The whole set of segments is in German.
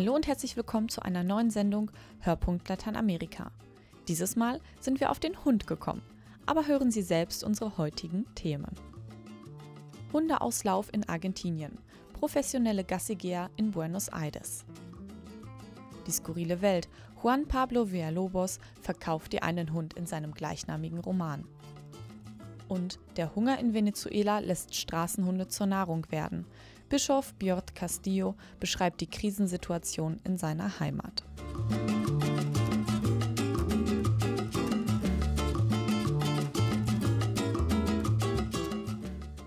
Hallo und herzlich willkommen zu einer neuen Sendung Hörpunkt Lateinamerika. Dieses Mal sind wir auf den Hund gekommen, aber hören Sie selbst unsere heutigen Themen. Hundeauslauf in Argentinien, professionelle Gassigeher in Buenos Aires. Die skurrile Welt, Juan Pablo Villalobos verkauft dir einen Hund in seinem gleichnamigen Roman. Und der Hunger in Venezuela lässt Straßenhunde zur Nahrung werden. Bischof Björn Castillo beschreibt die Krisensituation in seiner Heimat.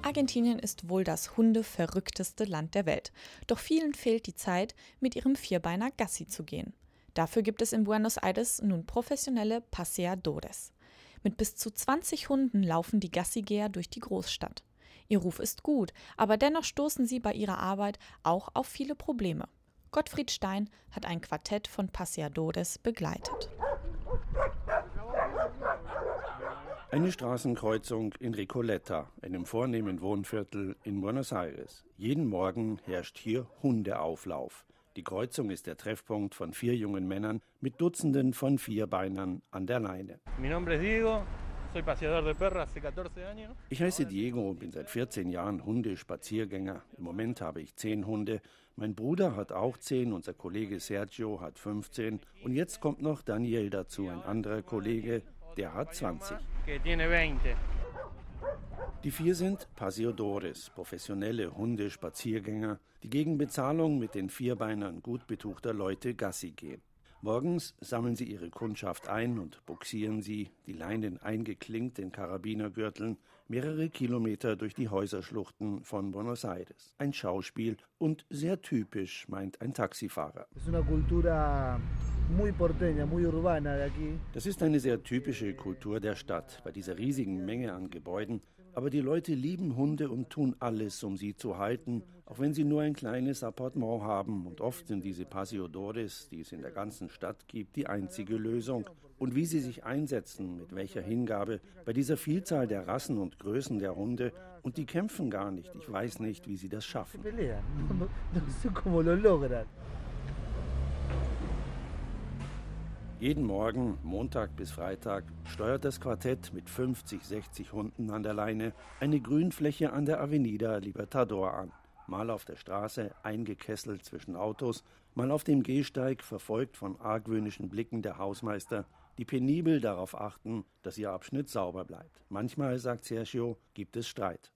Argentinien ist wohl das hundeverrückteste Land der Welt. Doch vielen fehlt die Zeit, mit ihrem Vierbeiner Gassi zu gehen. Dafür gibt es in Buenos Aires nun professionelle Paseadores. Mit bis zu 20 Hunden laufen die Gassigeher durch die Großstadt. Ihr Ruf ist gut, aber dennoch stoßen sie bei ihrer Arbeit auch auf viele Probleme. Gottfried Stein hat ein Quartett von Paseadores begleitet. Eine Straßenkreuzung in Recoleta, einem vornehmen Wohnviertel in Buenos Aires. Jeden Morgen herrscht hier Hundeauflauf. Die Kreuzung ist der Treffpunkt von vier jungen Männern mit Dutzenden von Vierbeinern an der Leine. Ich heiße Diego und bin seit 14 Jahren Hundespaziergänger. Im Moment habe ich zehn Hunde. Mein Bruder hat auch zehn, unser Kollege Sergio hat 15 und jetzt kommt noch Daniel dazu, ein anderer Kollege, der hat 20. Die vier sind Pasiodores, professionelle Hundespaziergänger, die gegen Bezahlung mit den Vierbeinern gut betuchter Leute Gassi gehen. Morgens sammeln sie ihre Kundschaft ein und buxieren sie, die Leinen eingeklinkt in Karabinergürteln, mehrere Kilometer durch die Häuserschluchten von Buenos Aires. Ein Schauspiel und sehr typisch, meint ein Taxifahrer. Das ist eine sehr typische Kultur der Stadt, bei dieser riesigen Menge an Gebäuden. Aber die Leute lieben Hunde und tun alles, um sie zu halten, auch wenn sie nur ein kleines Appartement haben. Und oft sind diese Pasiodores, die es in der ganzen Stadt gibt, die einzige Lösung. Und wie sie sich einsetzen, mit welcher Hingabe, bei dieser Vielzahl der Rassen und Größen der Hunde. Und die kämpfen gar nicht. Ich weiß nicht, wie sie das schaffen. Jeden Morgen, Montag bis Freitag, steuert das Quartett mit 50, 60 Hunden an der Leine eine Grünfläche an der Avenida Libertador an. Mal auf der Straße, eingekesselt zwischen Autos, mal auf dem Gehsteig, verfolgt von argwöhnischen Blicken der Hausmeister, die penibel darauf achten, dass ihr Abschnitt sauber bleibt. Manchmal, sagt Sergio, gibt es Streit.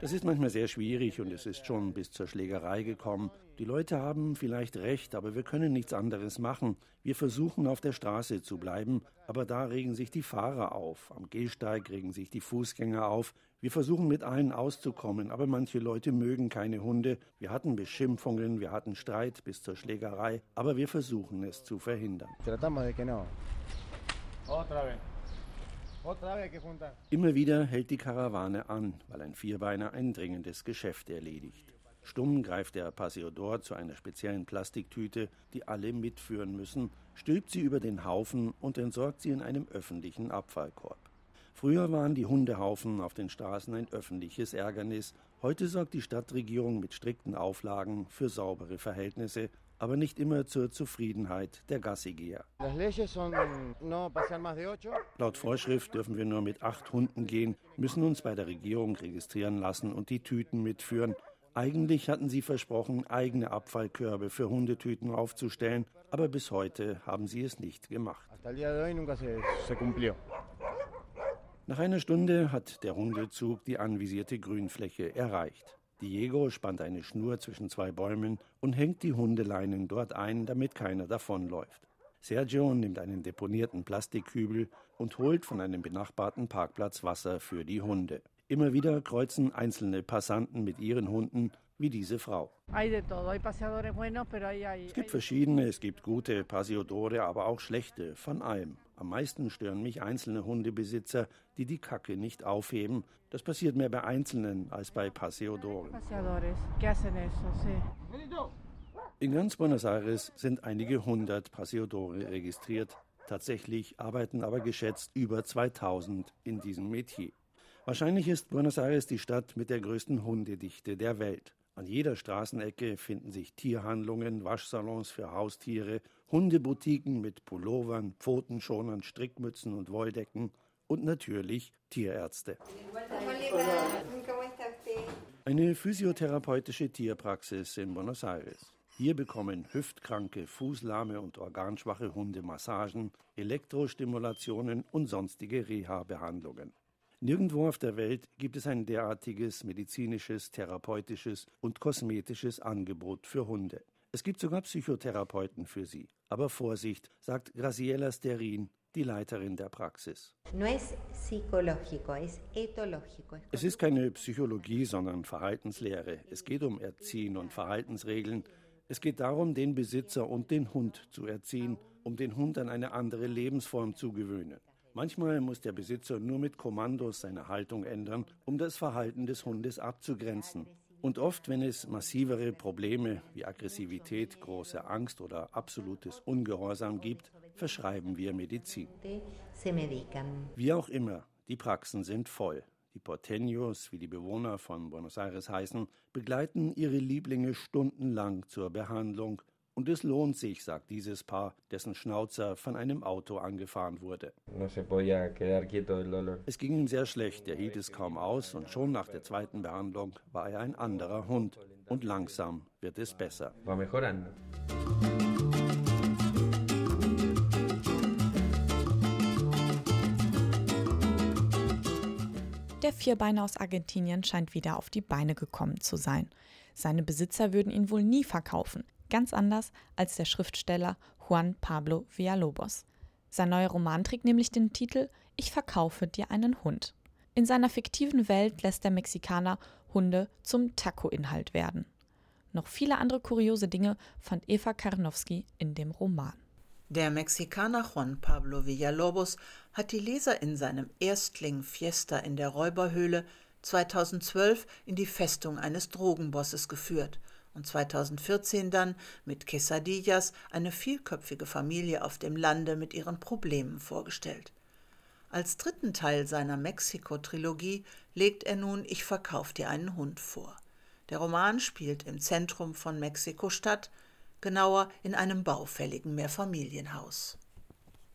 Das ist manchmal sehr schwierig und es ist schon bis zur Schlägerei gekommen. Die Leute haben vielleicht recht, aber wir können nichts anderes machen. Wir versuchen auf der Straße zu bleiben, aber da regen sich die Fahrer auf. Am Gehsteig regen sich die Fußgänger auf. Wir versuchen mit allen auszukommen, aber manche Leute mögen keine Hunde. Wir hatten Beschimpfungen, wir hatten Streit bis zur Schlägerei, aber wir versuchen es zu verhindern. Immer wieder hält die Karawane an, weil ein Vierbeiner ein dringendes Geschäft erledigt. Stumm greift der Pasiodor zu einer speziellen Plastiktüte, die alle mitführen müssen, stülpt sie über den Haufen und entsorgt sie in einem öffentlichen Abfallkorb. Früher waren die Hundehaufen auf den Straßen ein öffentliches Ärgernis. Heute sorgt die Stadtregierung mit strikten Auflagen für saubere Verhältnisse, aber nicht immer zur Zufriedenheit der Gassigeher. Laut Vorschrift dürfen wir nur mit acht Hunden gehen, müssen uns bei der Regierung registrieren lassen und die Tüten mitführen. Eigentlich hatten sie versprochen, eigene Abfallkörbe für Hundetüten aufzustellen, aber bis heute haben sie es nicht gemacht. Nach einer Stunde hat der Hundezug die anvisierte Grünfläche erreicht. Diego spannt eine Schnur zwischen zwei Bäumen und hängt die Hundeleinen dort ein, damit keiner davonläuft. Sergio nimmt einen deponierten Plastikkübel und holt von einem benachbarten Parkplatz Wasser für die Hunde. Immer wieder kreuzen einzelne Passanten mit ihren Hunden, wie diese Frau. Es gibt verschiedene, es gibt gute Pasiodore, aber auch schlechte, von allem. Am meisten stören mich einzelne Hundebesitzer, die die Kacke nicht aufheben. Das passiert mehr bei Einzelnen als bei Paseodoren. In ganz Buenos Aires sind einige hundert Paseodore registriert. Tatsächlich arbeiten aber geschätzt über 2000 in diesem Metier. Wahrscheinlich ist Buenos Aires die Stadt mit der größten Hundedichte der Welt. An jeder Straßenecke finden sich Tierhandlungen, Waschsalons für Haustiere, Hundeboutiquen mit Pullovern, Pfotenschonern, Strickmützen und Wolldecken und natürlich Tierärzte. Eine physiotherapeutische Tierpraxis in Buenos Aires. Hier bekommen hüftkranke, fußlahme und organschwache Hunde Massagen, Elektrostimulationen und sonstige Reha-Behandlungen. Nirgendwo auf der Welt gibt es ein derartiges medizinisches, therapeutisches und kosmetisches Angebot für Hunde. Es gibt sogar Psychotherapeuten für sie. Aber Vorsicht, sagt Graciela Sterin, die Leiterin der Praxis. Es ist keine Psychologie, sondern Verhaltenslehre. Es geht um Erziehen und Verhaltensregeln, es geht darum, den Besitzer und den Hund zu erziehen, um den Hund an eine andere Lebensform zu gewöhnen. Manchmal muss der Besitzer nur mit Kommandos seine Haltung ändern, um das Verhalten des Hundes abzugrenzen. Und oft, wenn es massivere Probleme wie Aggressivität, große Angst oder absolutes Ungehorsam gibt, verschreiben wir Medizin. Wie auch immer, die Praxen sind voll. Die Porteños, wie die Bewohner von Buenos Aires heißen, begleiten ihre Lieblinge stundenlang zur Behandlung. Und es lohnt sich, sagt dieses Paar, dessen Schnauzer von einem Auto angefahren wurde. Es ging ihm sehr schlecht, er hielt es kaum aus und schon nach der zweiten Behandlung war er ein anderer Hund. Und langsam wird es besser. Der Vierbeiner aus Argentinien scheint wieder auf die Beine gekommen zu sein. Seine Besitzer würden ihn wohl nie verkaufen, ganz anders als der Schriftsteller Juan Pablo Villalobos. Sein neuer Roman trägt nämlich den Titel Ich verkaufe dir einen Hund. In seiner fiktiven Welt lässt der Mexikaner Hunde zum Taco-Inhalt werden. Noch viele andere kuriose Dinge fand Eva Karnowski in dem Roman. Der Mexikaner Juan Pablo Villalobos hat die Leser in seinem Erstling Fiesta in der Räuberhöhle 2012 in die Festung eines Drogenbosses geführt und 2014 dann mit Quesadillas eine vielköpfige Familie auf dem Lande mit ihren Problemen vorgestellt. Als dritten Teil seiner Mexiko-Trilogie legt er nun Ich verkauf dir einen Hund vor. Der Roman spielt im Zentrum von Mexiko-Stadt, genauer in einem baufälligen Mehrfamilienhaus.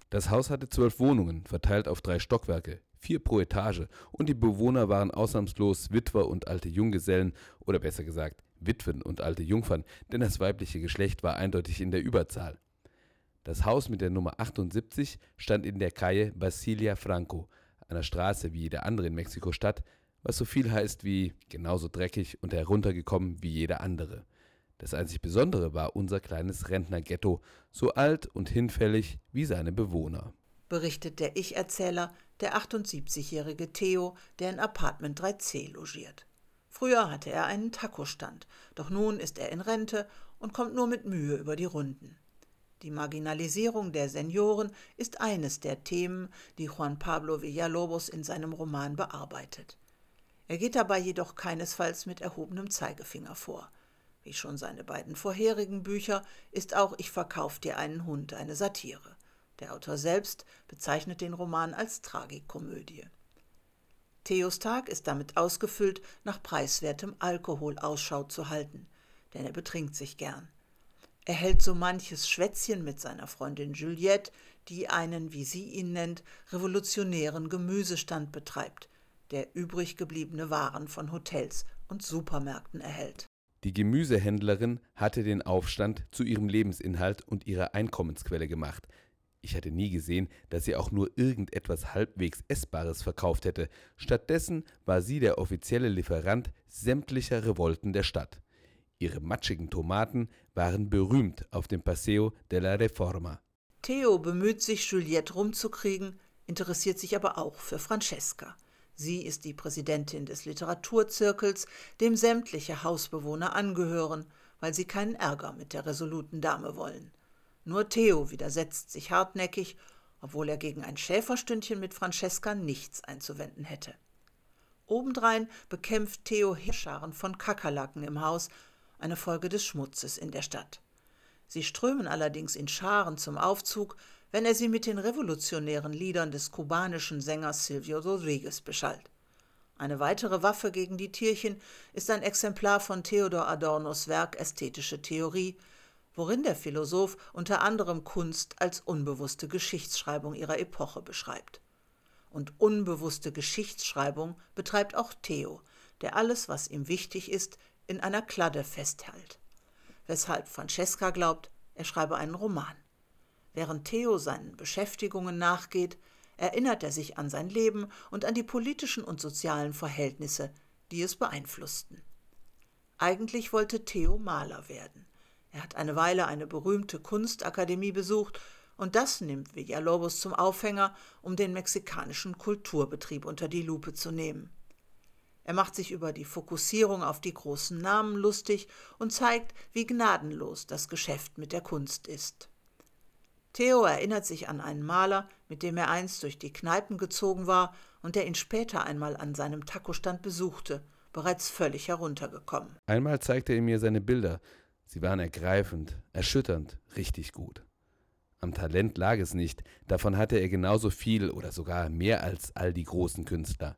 Das Haus hatte zwölf Wohnungen, verteilt auf drei Stockwerke, vier pro Etage, und die Bewohner waren ausnahmslos Witwer und alte Junggesellen, oder besser gesagt Witwen und alte Jungfern, denn das weibliche Geschlecht war eindeutig in der Überzahl. Das Haus mit der Nummer 78 stand in der Calle Basilia Franco, einer Straße wie jede andere in Mexiko-Stadt, was so viel heißt wie genauso dreckig und heruntergekommen wie jede andere. Das einzig Besondere war unser kleines Rentnerghetto, so alt und hinfällig wie seine Bewohner. Berichtet der Ich-Erzähler, der 78-jährige Theo, der in Apartment 3c logiert. Früher hatte er einen Taco-Stand, doch nun ist er in Rente und kommt nur mit Mühe über die Runden. Die Marginalisierung der Senioren ist eines der Themen, die Juan Pablo Villalobos in seinem Roman bearbeitet. Er geht dabei jedoch keinesfalls mit erhobenem Zeigefinger vor. Wie schon seine beiden vorherigen Bücher ist auch Ich verkauf dir einen Hund eine Satire. Der Autor selbst bezeichnet den Roman als Tragikomödie. Theos Tag ist damit ausgefüllt, nach preiswertem Alkohol Ausschau zu halten, denn er betrinkt sich gern. Er hält so manches Schwätzchen mit seiner Freundin Juliette, die einen, wie sie ihn nennt, revolutionären Gemüsestand betreibt, der übrig gebliebene Waren von Hotels und Supermärkten erhält. Die Gemüsehändlerin hatte den Aufstand zu ihrem Lebensinhalt und ihrer Einkommensquelle gemacht. Ich hatte nie gesehen, dass sie auch nur irgendetwas halbwegs Essbares verkauft hätte. Stattdessen war sie der offizielle Lieferant sämtlicher Revolten der Stadt. Ihre matschigen Tomaten waren berühmt auf dem Paseo de la Reforma. Theo bemüht sich, Juliette rumzukriegen, interessiert sich aber auch für Francesca. Sie ist die Präsidentin des Literaturzirkels, dem sämtliche Hausbewohner angehören, weil sie keinen Ärger mit der resoluten Dame wollen. Nur Theo widersetzt sich hartnäckig, obwohl er gegen ein Schäferstündchen mit Francesca nichts einzuwenden hätte. Obendrein bekämpft Theo Hirscharen von Kakerlaken im Haus, eine Folge des Schmutzes in der Stadt. Sie strömen allerdings in Scharen zum Aufzug, wenn er sie mit den revolutionären Liedern des kubanischen Sängers Silvio Rodriguez beschallt. Eine weitere Waffe gegen die Tierchen ist ein Exemplar von Theodor Adornos Werk Ästhetische Theorie, worin der Philosoph unter anderem Kunst als unbewusste Geschichtsschreibung ihrer Epoche beschreibt. Und unbewusste Geschichtsschreibung betreibt auch Theo, der alles, was ihm wichtig ist, in einer Kladde festhält. Weshalb Francesca glaubt, er schreibe einen Roman. Während Theo seinen Beschäftigungen nachgeht, erinnert er sich an sein Leben und an die politischen und sozialen Verhältnisse, die es beeinflussten. Eigentlich wollte Theo Maler werden. Er hat eine Weile eine berühmte Kunstakademie besucht und das nimmt Villalobos zum Aufhänger, um den mexikanischen Kulturbetrieb unter die Lupe zu nehmen. Er macht sich über die Fokussierung auf die großen Namen lustig und zeigt, wie gnadenlos das Geschäft mit der Kunst ist. Theo erinnert sich an einen Maler, mit dem er einst durch die Kneipen gezogen war und der ihn später einmal an seinem Takostand besuchte, bereits völlig heruntergekommen. Einmal zeigte er mir seine Bilder. Sie waren ergreifend, erschütternd, richtig gut. Am Talent lag es nicht, davon hatte er genauso viel oder sogar mehr als all die großen Künstler.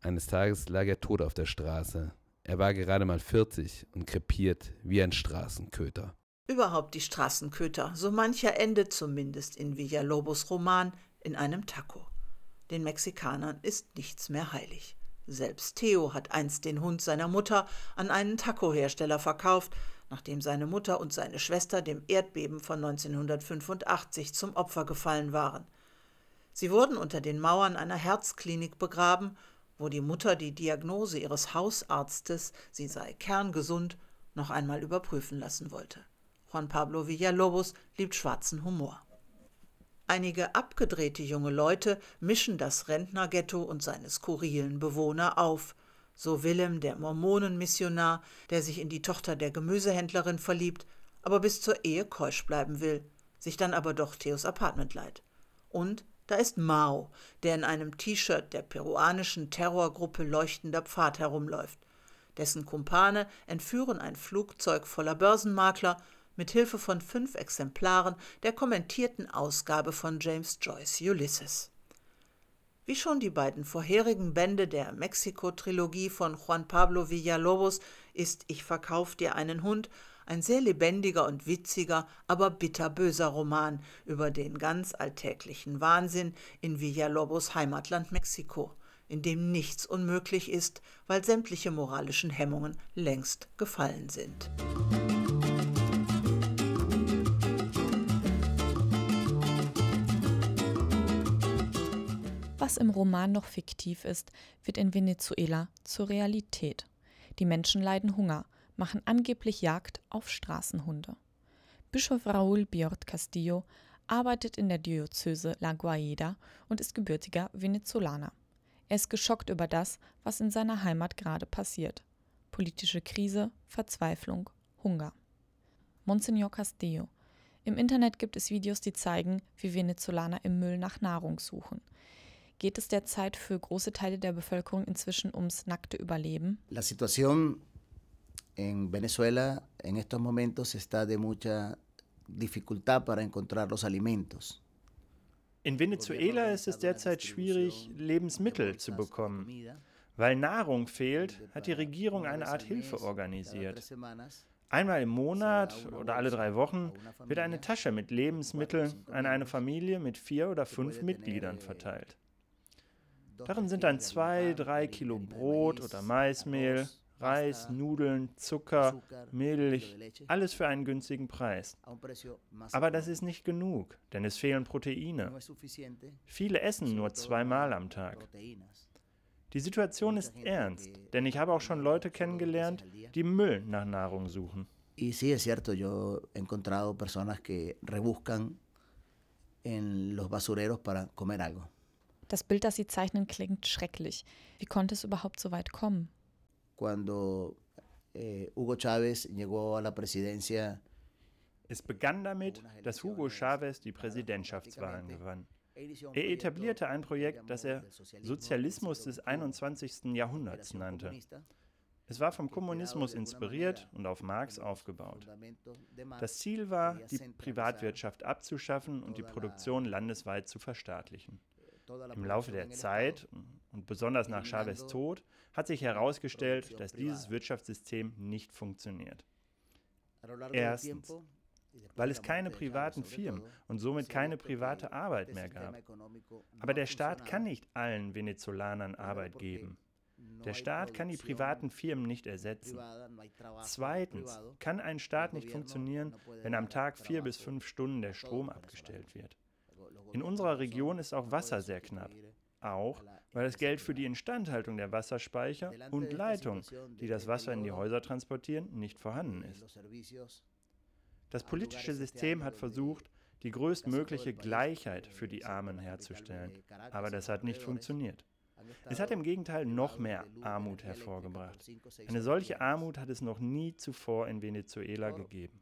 Eines Tages lag er tot auf der Straße. Er war gerade mal 40 und krepiert wie ein Straßenköter. Überhaupt die Straßenköter, so mancher endet zumindest in Villalobos Roman in einem Taco. Den Mexikanern ist nichts mehr heilig. Selbst Theo hat einst den Hund seiner Mutter an einen Taco-Hersteller verkauft, nachdem seine Mutter und seine Schwester dem Erdbeben von 1985 zum Opfer gefallen waren. Sie wurden unter den Mauern einer Herzklinik begraben, wo die Mutter die Diagnose ihres Hausarztes, sie sei kerngesund, noch einmal überprüfen lassen wollte. Juan Pablo Villalobos liebt schwarzen Humor. Einige abgedrehte junge Leute mischen das Rentnerghetto und seine skurrilen Bewohner auf. So Willem, der Mormonenmissionar, der sich in die Tochter der Gemüsehändlerin verliebt, aber bis zur Ehe keusch bleiben will, sich dann aber doch Theos Apartment leiht. Und da ist Mao, der in einem T-Shirt der peruanischen Terrorgruppe Leuchtender Pfad herumläuft. Dessen Kumpane entführen ein Flugzeug voller Börsenmakler mit Hilfe von fünf Exemplaren der kommentierten Ausgabe von James Joyce Ulysses. Wie schon die beiden vorherigen Bände der Mexiko-Trilogie von Juan Pablo Villalobos ist Ich verkauf dir einen Hund ein sehr lebendiger und witziger, aber bitterböser Roman über den ganz alltäglichen Wahnsinn in Villalobos Heimatland Mexiko, in dem nichts unmöglich ist, weil sämtliche moralischen Hemmungen längst gefallen sind. Was im Roman noch fiktiv ist, wird in Venezuela zur Realität. Die Menschen leiden Hunger, machen angeblich Jagd auf Straßenhunde. Bischof Raúl Biort Castillo arbeitet in der Diözese La Guaida und ist gebürtiger Venezolaner. Er ist geschockt über das, was in seiner Heimat gerade passiert. Politische Krise, Verzweiflung, Hunger. Monsignor Castillo. Im Internet gibt es Videos, die zeigen, wie Venezolaner im Müll nach Nahrung suchen. Geht es derzeit für große Teile der Bevölkerung inzwischen ums nackte Überleben? La situación en Venezuela en estos momentos está de mucha dificultad para encontrar los alimentos. In Venezuela ist es derzeit schwierig, Lebensmittel zu bekommen. Weil Nahrung fehlt, hat die Regierung eine Art Hilfe organisiert. Einmal im Monat oder alle drei Wochen wird eine Tasche mit Lebensmitteln an eine Familie mit vier oder fünf Mitgliedern verteilt. Darin sind dann zwei, drei Kilo Brot oder Maismehl, Reis, Nudeln, Zucker, Milch, alles für einen günstigen Preis. Aber das ist nicht genug, denn es fehlen Proteine. Viele essen nur zweimal am Tag. Die Situation ist ernst, denn ich habe auch schon Leute kennengelernt, die Müll nach Nahrung suchen. Y sí, es cierto, yo he encontrado personas que rebuscan en los basureros para comer algo. Das Bild, das Sie zeichnen, klingt schrecklich. Wie konnte es überhaupt so weit kommen? Cuando eh, Hugo Chávez llegó a la presidencia, Es begann damit, dass Hugo Chavez die Präsidentschaftswahlen gewann. Er etablierte ein Projekt, das er Sozialismus des 21. Jahrhunderts nannte. Es war vom Kommunismus inspiriert und auf Marx aufgebaut. Das Ziel war, die Privatwirtschaft abzuschaffen und die Produktion landesweit zu verstaatlichen. Im Laufe der Zeit und besonders nach Chavez Tod hat sich herausgestellt, dass dieses Wirtschaftssystem nicht funktioniert. Erstens, weil es keine privaten Firmen und somit keine private Arbeit mehr gab. Aber der Staat kann nicht allen Venezolanern Arbeit geben. Der Staat kann die privaten Firmen nicht ersetzen. Zweitens kann ein Staat nicht funktionieren, wenn am Tag vier bis fünf Stunden der Strom abgestellt wird. In unserer Region ist auch Wasser sehr knapp. Auch, weil das Geld für die Instandhaltung der Wasserspeicher und Leitungen, die das Wasser in die Häuser transportieren, nicht vorhanden ist. Das politische System hat versucht, die größtmögliche Gleichheit für die Armen herzustellen, aber das hat nicht funktioniert. Es hat im Gegenteil noch mehr Armut hervorgebracht. Eine solche Armut hat es noch nie zuvor in Venezuela gegeben.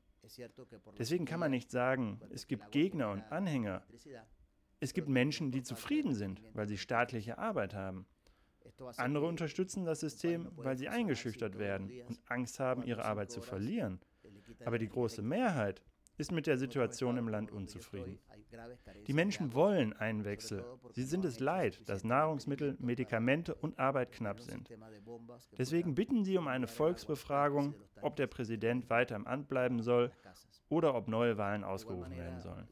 Deswegen kann man nicht sagen, es gibt Gegner und Anhänger. Es gibt Menschen, die zufrieden sind, weil sie staatliche Arbeit haben. Andere unterstützen das System, weil sie eingeschüchtert werden und Angst haben, ihre Arbeit zu verlieren. Aber die große Mehrheit ist mit der Situation im Land unzufrieden. Die Menschen wollen einen Wechsel. Sie sind es leid, dass Nahrungsmittel, Medikamente und Arbeit knapp sind. Deswegen bitten sie um eine Volksbefragung, ob der Präsident weiter im Amt bleiben soll oder ob neue Wahlen ausgerufen werden sollen.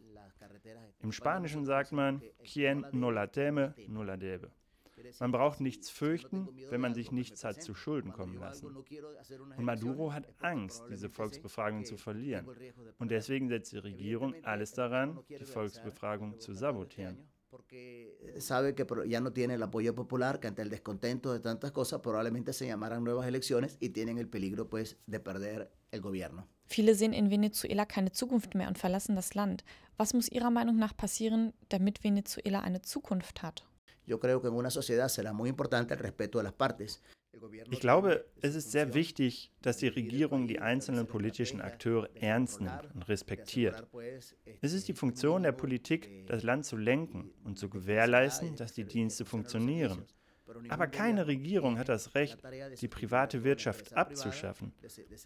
Im Spanischen sagt man, quien no la teme, no la debe. Man braucht nichts fürchten, wenn man sich nichts hat zu Schulden kommen lassen. Und Maduro hat Angst, diese Volksbefragung zu verlieren. Und deswegen setzt die Regierung alles daran, die Volksbefragung zu sabotieren. Sabe que ya no tiene el apoyo popular, que ante el descontento de tantas cosas probablemente se llamaran nuevas elecciones y tienen el peligro pues de perder el gobierno. Viele sehen in Venezuela keine Zukunft mehr und verlassen das Land. Was muss Ihrer Meinung nach passieren, damit Venezuela eine Zukunft hat? Yo creo que en una sociedad será muy importante el respeto de las partes. Ich glaube, es ist sehr wichtig, dass die Regierung die einzelnen politischen Akteure ernst nimmt und respektiert. Es ist die Funktion der Politik, das Land zu lenken und zu gewährleisten, dass die Dienste funktionieren. Aber keine Regierung hat das Recht, die private Wirtschaft abzuschaffen.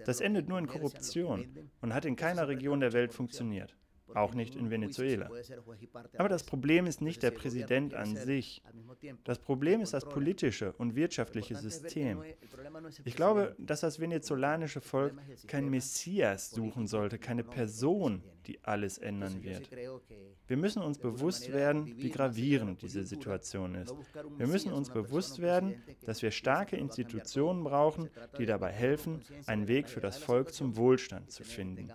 Das endet nur in Korruption und hat in keiner Region der Welt funktioniert auch nicht in Venezuela. Aber das Problem ist nicht der Präsident an sich. Das Problem ist das politische und wirtschaftliche System. Ich glaube, dass das venezolanische Volk kein Messias suchen sollte, keine Person, die alles ändern wird. Wir müssen uns bewusst werden, wie gravierend diese Situation ist. Wir müssen uns bewusst werden, dass wir starke Institutionen brauchen, die dabei helfen, einen Weg für das Volk zum Wohlstand zu finden.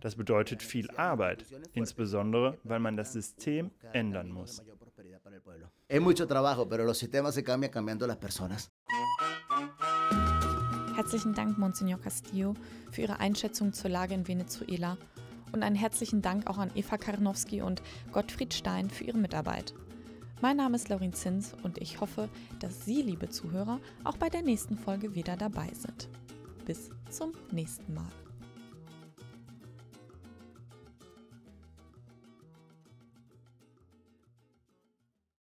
Das bedeutet viel Arbeit, insbesondere weil man das System ändern muss. Es mucho trabajo, pero los sistemas se cambian cambiando las personas. Herzlichen Dank, Monsignor Castillo, für Ihre Einschätzung zur Lage in Venezuela und einen herzlichen Dank auch an Eva Karnowski und Gottfried Stein für ihre Mitarbeit. Mein Name ist Laurin Zins und ich hoffe, dass Sie, liebe Zuhörer, auch bei der nächsten Folge wieder dabei sind. Bis zum nächsten Mal.